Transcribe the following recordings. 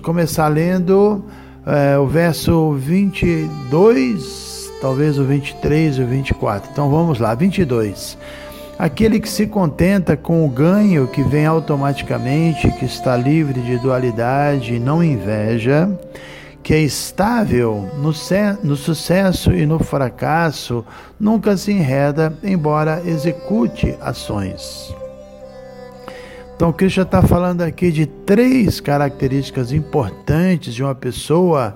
Começar lendo é, o verso 22, talvez o 23 e o 24. Então vamos lá, 22. Aquele que se contenta com o ganho que vem automaticamente, que está livre de dualidade, não inveja, que é estável no, no sucesso e no fracasso, nunca se enreda, embora execute ações. Então, Krishna está falando aqui de três características importantes de uma pessoa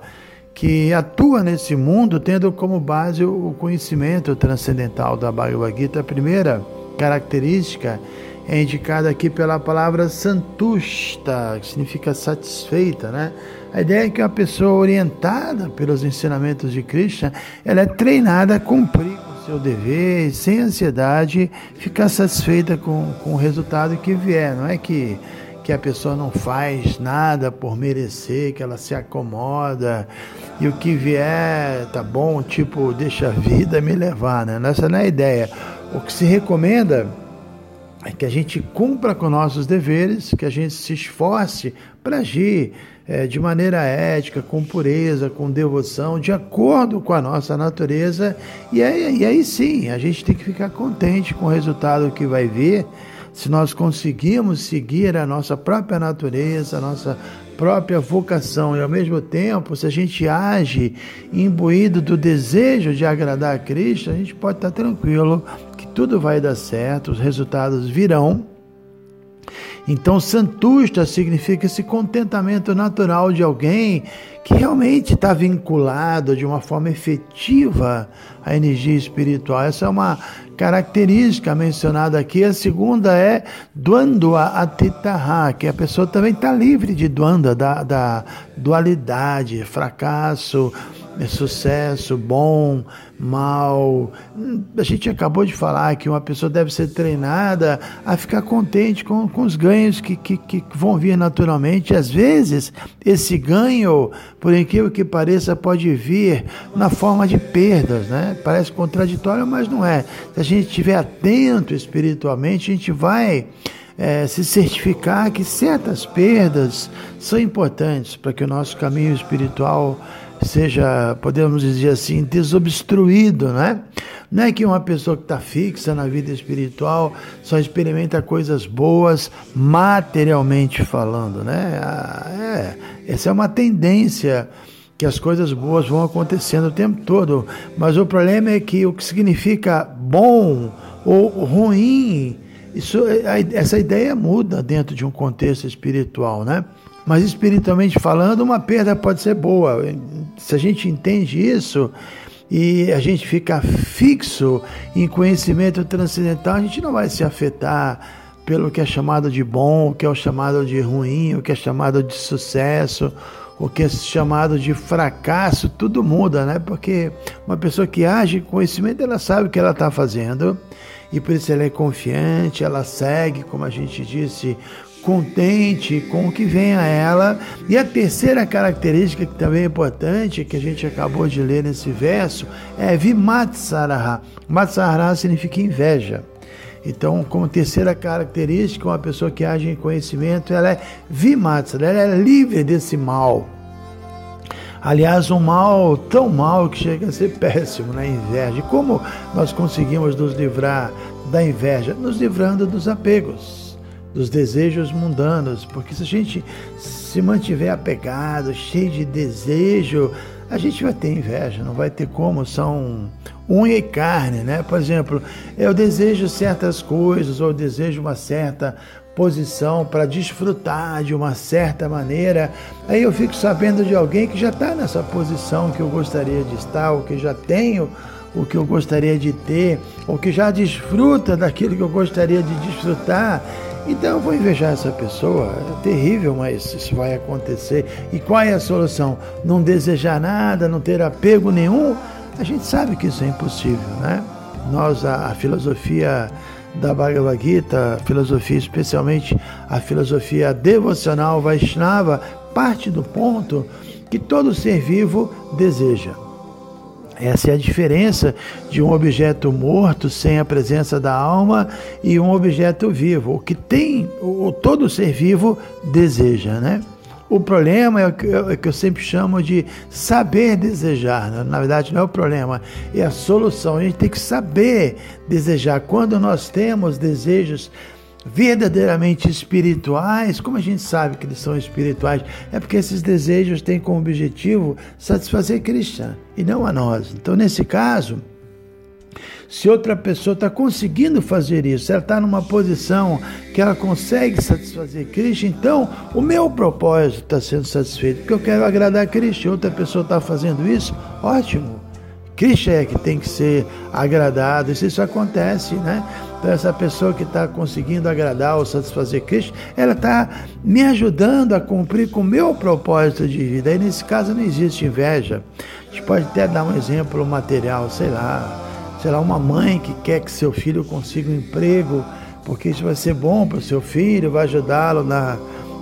que atua nesse mundo tendo como base o conhecimento transcendental da Bhagavad Gita. A primeira característica é indicada aqui pela palavra santusta, que significa satisfeita, né? A ideia é que uma pessoa orientada pelos ensinamentos de Krishna, ela é treinada a cumprir seu dever, sem ansiedade, ficar satisfeita com, com o resultado que vier. Não é que, que a pessoa não faz nada por merecer, que ela se acomoda e o que vier tá bom, tipo, deixa a vida me levar, né? Essa não é a ideia. O que se recomenda é que a gente cumpra com nossos deveres, que a gente se esforce para agir é, de maneira ética, com pureza, com devoção, de acordo com a nossa natureza, e aí, e aí sim, a gente tem que ficar contente com o resultado que vai vir, se nós conseguirmos seguir a nossa própria natureza, a nossa própria vocação, e ao mesmo tempo, se a gente age imbuído do desejo de agradar a Cristo, a gente pode estar tranquilo que tudo vai dar certo, os resultados virão então, santusta significa esse contentamento natural de alguém que realmente está vinculado de uma forma efetiva à energia espiritual. Essa é uma característica mencionada aqui. A segunda é Dwandwa Atitaha, que a pessoa também está livre de Dwanda, da, da dualidade, fracasso, é sucesso, bom, mal. A gente acabou de falar que uma pessoa deve ser treinada a ficar contente com, com os ganhos que, que, que vão vir naturalmente. Às vezes, esse ganho, por incrível que pareça, pode vir na forma de perdas, né? Parece contraditório, mas não é. Se a gente estiver atento espiritualmente, a gente vai. É, se certificar que certas perdas são importantes para que o nosso caminho espiritual seja, podemos dizer assim, desobstruído, né? Não é que uma pessoa que está fixa na vida espiritual só experimenta coisas boas materialmente falando, né? Ah, é, essa é uma tendência que as coisas boas vão acontecendo o tempo todo, mas o problema é que o que significa bom ou ruim, isso, essa ideia muda dentro de um contexto espiritual, né? Mas espiritualmente falando, uma perda pode ser boa. Se a gente entende isso e a gente fica fixo em conhecimento transcendental, a gente não vai se afetar pelo que é chamado de bom, o que é chamado de ruim, o que é chamado de sucesso, o que é chamado de fracasso, tudo muda, né? Porque uma pessoa que age com conhecimento, ela sabe o que ela está fazendo e por isso ela é confiante, ela segue, como a gente disse, contente com o que vem a ela. E a terceira característica que também é importante, que a gente acabou de ler nesse verso, é vimatsaraha. Matsaraha significa inveja. Então, como terceira característica, uma pessoa que age em conhecimento, ela é vimatsara, ela é livre desse mal. Aliás, um mal tão mal que chega a ser péssimo, né? Inveja. E como nós conseguimos nos livrar da inveja? Nos livrando dos apegos dos desejos mundanos, porque se a gente se mantiver apegado, cheio de desejo, a gente vai ter inveja, não vai ter como, são unha e carne, né? Por exemplo, eu desejo certas coisas ou desejo uma certa posição para desfrutar de uma certa maneira, aí eu fico sabendo de alguém que já está nessa posição que eu gostaria de estar, ou que já tenho o que eu gostaria de ter, ou que já desfruta daquilo que eu gostaria de desfrutar, Então eu vou invejar essa pessoa, é terrível, mas isso vai acontecer. E qual é a solução? Não desejar nada, não ter apego nenhum? A gente sabe que isso é impossível, né? Nós, a, a filosofia da Bhagavad Gita, filosofia especialmente a filosofia devocional Vaishnava, parte do ponto que todo ser vivo deseja. Essa é a diferença de um objeto morto sem a presença da alma e um objeto vivo. O que tem, o todo ser vivo deseja, né? O problema é o que, eu, é eu sempre chamo de saber desejar. Né? Na verdade, não é o problema, é a solução. A gente tem que saber desejar. Quando nós temos desejos verdadeiramente espirituais, como a gente sabe que eles são espirituais? É porque esses desejos têm como objetivo satisfazer Krishna e não a nós. Então, nesse caso, se outra pessoa está conseguindo fazer isso, ela está numa posição que ela consegue satisfazer Cristo, então o meu propósito está sendo satisfeito, porque eu quero agradar Cristo. Outra pessoa está fazendo isso, ótimo. Cristo é que tem que ser agradado, isso, isso acontece, né? Então, essa pessoa que está conseguindo agradar ou satisfazer Cristo, ela está me ajudando a cumprir com o meu propósito de vida. Aí, nesse caso, não existe inveja. A gente pode até dar um exemplo material, sei lá, sei lá, uma mãe que quer que seu filho consiga um emprego, porque isso vai ser bom para o seu filho, vai ajudá-lo na,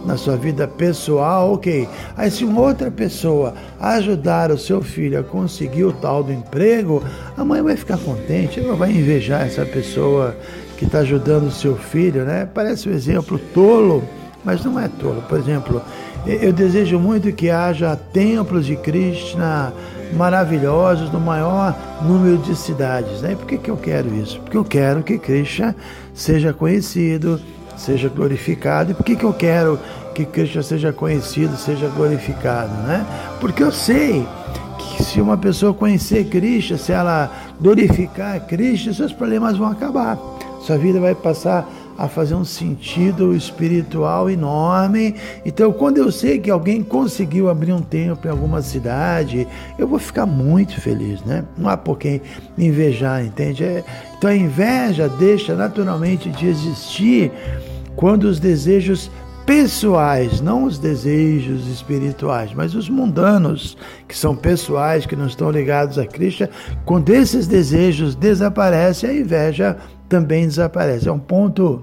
na sua vida pessoal, ok. Aí se uma outra pessoa ajudar o seu filho a conseguir o tal do emprego, a mãe vai ficar contente, ela vai invejar essa pessoa que está ajudando o seu filho, né? Parece um exemplo tolo, mas não é tolo. Por exemplo, eu desejo muito que haja templos de Krishna maravilhosos no maior número de cidades. Né? Por que, que eu quero isso? Porque eu quero que Krishna seja conhecido, seja glorificado. E por que, que eu quero que Krishna seja conhecido, seja glorificado? Né? Porque eu sei que se uma pessoa conhecer Krishna, se ela glorificar Krishna, seus problemas vão acabar. Sua vida vai passar a fazer um sentido espiritual enorme. Então, quando eu sei que alguém conseguiu abrir um templo em alguma cidade, eu vou ficar muito feliz, né? Não há por quem invejar, entende? É, então, a inveja deixa naturalmente de existir quando os desejos pessoais, não os desejos espirituais, mas os mundanos, que são pessoais, que não estão ligados a Cristo, quando esses desejos desaparecem, a inveja também desaparece. É um ponto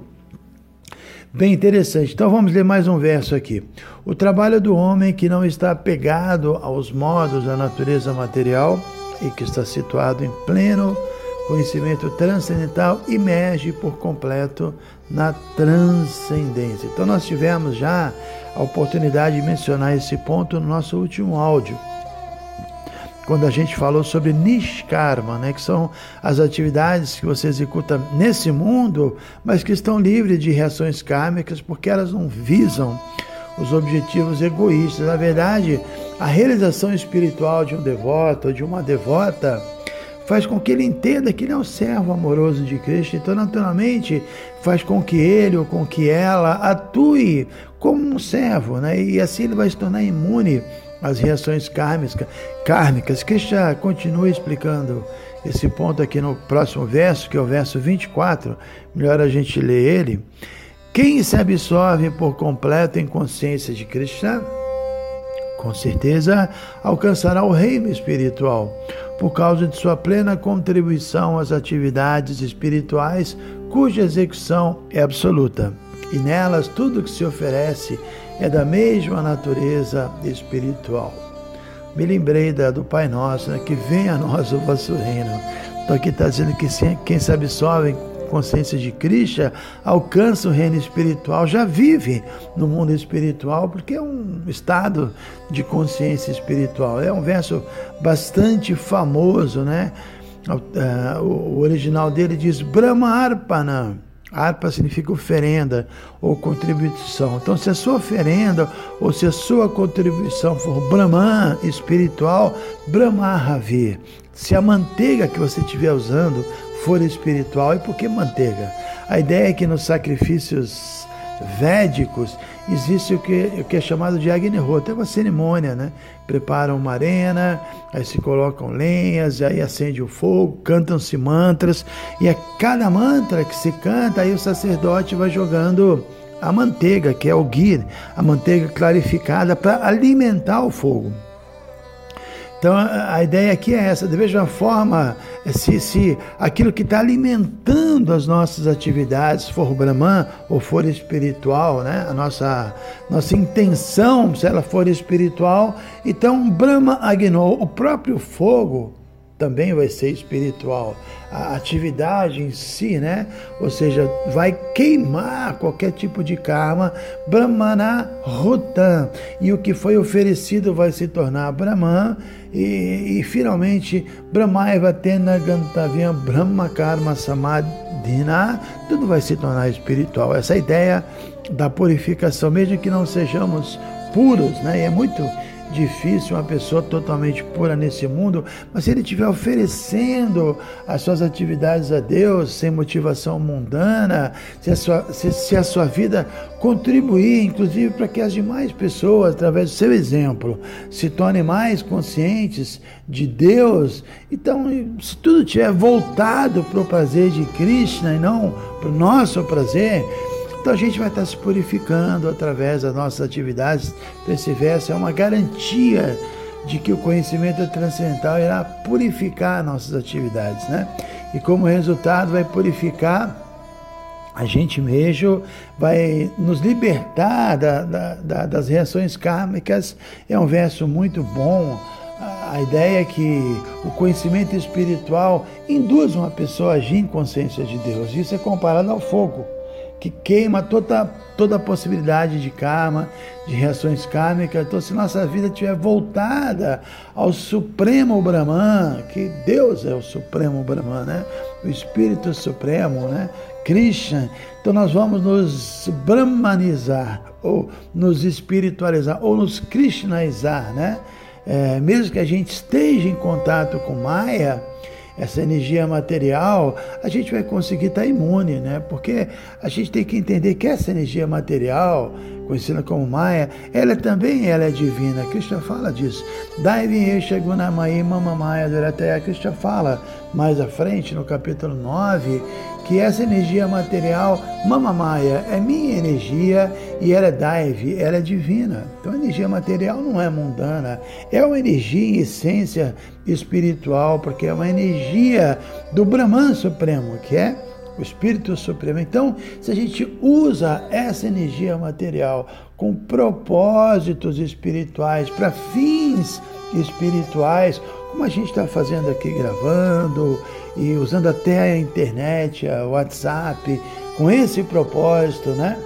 bem interessante. Então vamos ler mais um verso aqui. O trabalho do homem que não está apegado aos modos da natureza material e que está situado em pleno conhecimento transcendental emerge por completo na transcendência. Então nós tivemos já a oportunidade de mencionar esse ponto no nosso último áudio quando a gente falou sobre Nishkarma, né, que são as atividades que você executa nesse mundo, mas que estão livres de reações kármicas, porque elas não visam os objetivos egoístas. Na verdade, a realização espiritual de um devoto ou de uma devota faz com que ele entenda que ele é um servo amoroso de Cristo, então naturalmente faz com que ele ou com que ela atue como um servo, né? E assim ele vai se tornar imune as reações kármicas, kármicas. Continua explicando esse ponto aqui no próximo verso, que é o verso 24. Melhor a gente ler ele. Quem se absorve por completo em consciência de Krishna, com certeza alcançará o reino espiritual, por causa de sua plena contribuição às atividades espirituais, cuja execução é absoluta. E nelas tudo que se oferece é da mesma natureza espiritual. Me lembrei da, do Pai Nosso, né, que venha a nós o vosso reino. Então aqui está dizendo que quem se absorve consciência de Cristo alcança o reino espiritual, já vive no mundo espiritual, porque é um estado de consciência espiritual. É um verso bastante famoso, né? O original dele diz Brahma Arpana Arpa significa oferenda ou contribuição. Então, se a sua oferenda ou se a sua contribuição for Brahman espiritual, Brahmahavi. Se a manteiga que você estiver usando for espiritual, e por que manteiga? A ideia é que nos sacrifícios védicos existe o que, o que é chamado de Agnihotra, é uma cerimônia, né? Preparam uma arena, aí se colocam lenhas, aí acende o fogo, cantam-se mantras, e a cada mantra que se canta, aí o sacerdote vai jogando a manteiga, que é o ghee, a manteiga clarificada para alimentar o fogo. Então a, ideia aqui é essa, da mesma forma, se, se aquilo que está alimentando as nossas atividades for Brahman ou for espiritual, né? a nossa, nossa intenção, se ela for espiritual, então Brahma Agno, o próprio fogo, também vai ser espiritual. A atividade em si, né? Ou seja, vai queimar qualquer tipo de karma, Brahmana Rutan. E o que foi oferecido vai se tornar Brahman. E, e finalmente, Brahmaiva Tena Gantavyam Brahma Karma Samadhina. Tudo vai se tornar espiritual. Essa ideia da purificação, mesmo que não sejamos puros, né? E é muito difícil uma pessoa totalmente pura nesse mundo, mas se ele estiver oferecendo as suas atividades a Deus sem motivação mundana, se a sua, se, se a sua vida contribuir, inclusive, para que as demais pessoas, através do seu exemplo, se tornem mais conscientes de Deus, então, se tudo estiver voltado para o prazer de Krishna e não para o nosso prazer, então a gente vai estar se purificando através das nossas atividades. Então esse verso é uma garantia de que o conhecimento transcendental irá purificar nossas atividades, né? E como resultado vai purificar a gente mesmo, vai nos libertar da, da, da, das reações kármicas. É um verso muito bom. A ideia é que o conhecimento espiritual induz uma pessoa a agir em consciência de Deus. Isso é comparado ao fogo que queima toda, toda a possibilidade de karma, de reações kármicas. Então, se nossa vida estiver voltada ao Supremo Brahman, que Deus é o Supremo Brahman, né? o Espírito Supremo, né? Krishna, então nós vamos nos brahmanizar, ou nos espiritualizar, ou nos krishnaizar, né? É, mesmo que a gente esteja em contato com Maya, essa energia material, a gente vai conseguir estar imune, né? Porque a gente tem que entender que essa energia material, conhecida como Maya, ela também ela é divina. Krishna fala disso. Daivi Gunamai Mamamaya Durataya. Krishna fala mais à frente, no capítulo 9, que essa energia material, Mamamaya, é minha energia e ela é Daivi, ela é divina. Então a energia material não é mundana, é uma energia em essência espiritual, porque é uma energia do Brahman Supremo, que é o Espírito Supremo. Então, se a gente usa essa energia material com propósitos espirituais, para fins espirituais, como a gente está fazendo aqui gravando e usando até a internet, o WhatsApp, com esse propósito, né?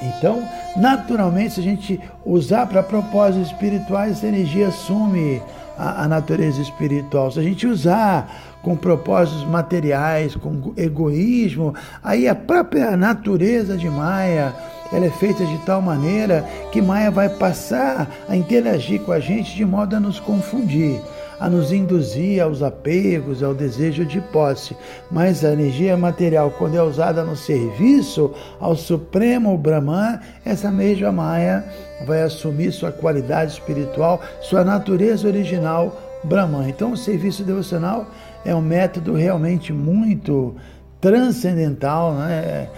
Então, naturalmente, se a gente usar para propósitos espirituais, essa energia assume a, a, natureza espiritual. Se a gente usar com propósitos materiais, com egoísmo, aí a própria natureza de Maia ela é feita de tal maneira que Maia vai passar a interagir com a gente de modo a nos confundir a nos induzir aos apegos, ao desejo de posse. Mas a energia material, quando é usada no serviço ao Supremo Brahman, essa mesma Maya vai assumir sua qualidade espiritual, sua natureza original Brahman. Então, o serviço devocional é um método realmente muito transcendental, né?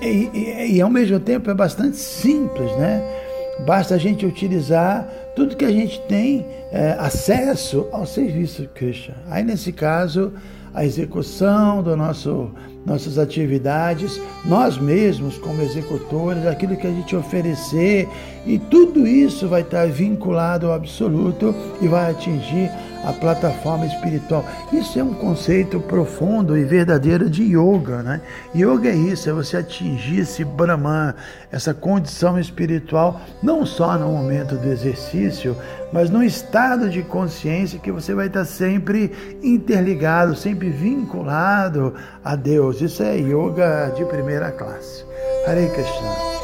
E, e, e, ao mesmo tempo é bastante simples, né? Basta a gente utilizar tudo que a gente tem é, acesso ao serviço Krishna. Aí, nesse caso, a execução do nosso nossas atividades, nós mesmos como executores, aquilo que a gente oferecer, e tudo isso vai estar vinculado ao absoluto e vai atingir a plataforma espiritual. Isso é um conceito profundo e verdadeiro de yoga, né? Yoga é isso, é você atingir esse Brahman, essa condição espiritual, não só no momento do exercício, mas no estado de consciência que você vai estar sempre interligado, sempre vinculado a Deus. Isso é yoga de primeira classe. Hare Krishna.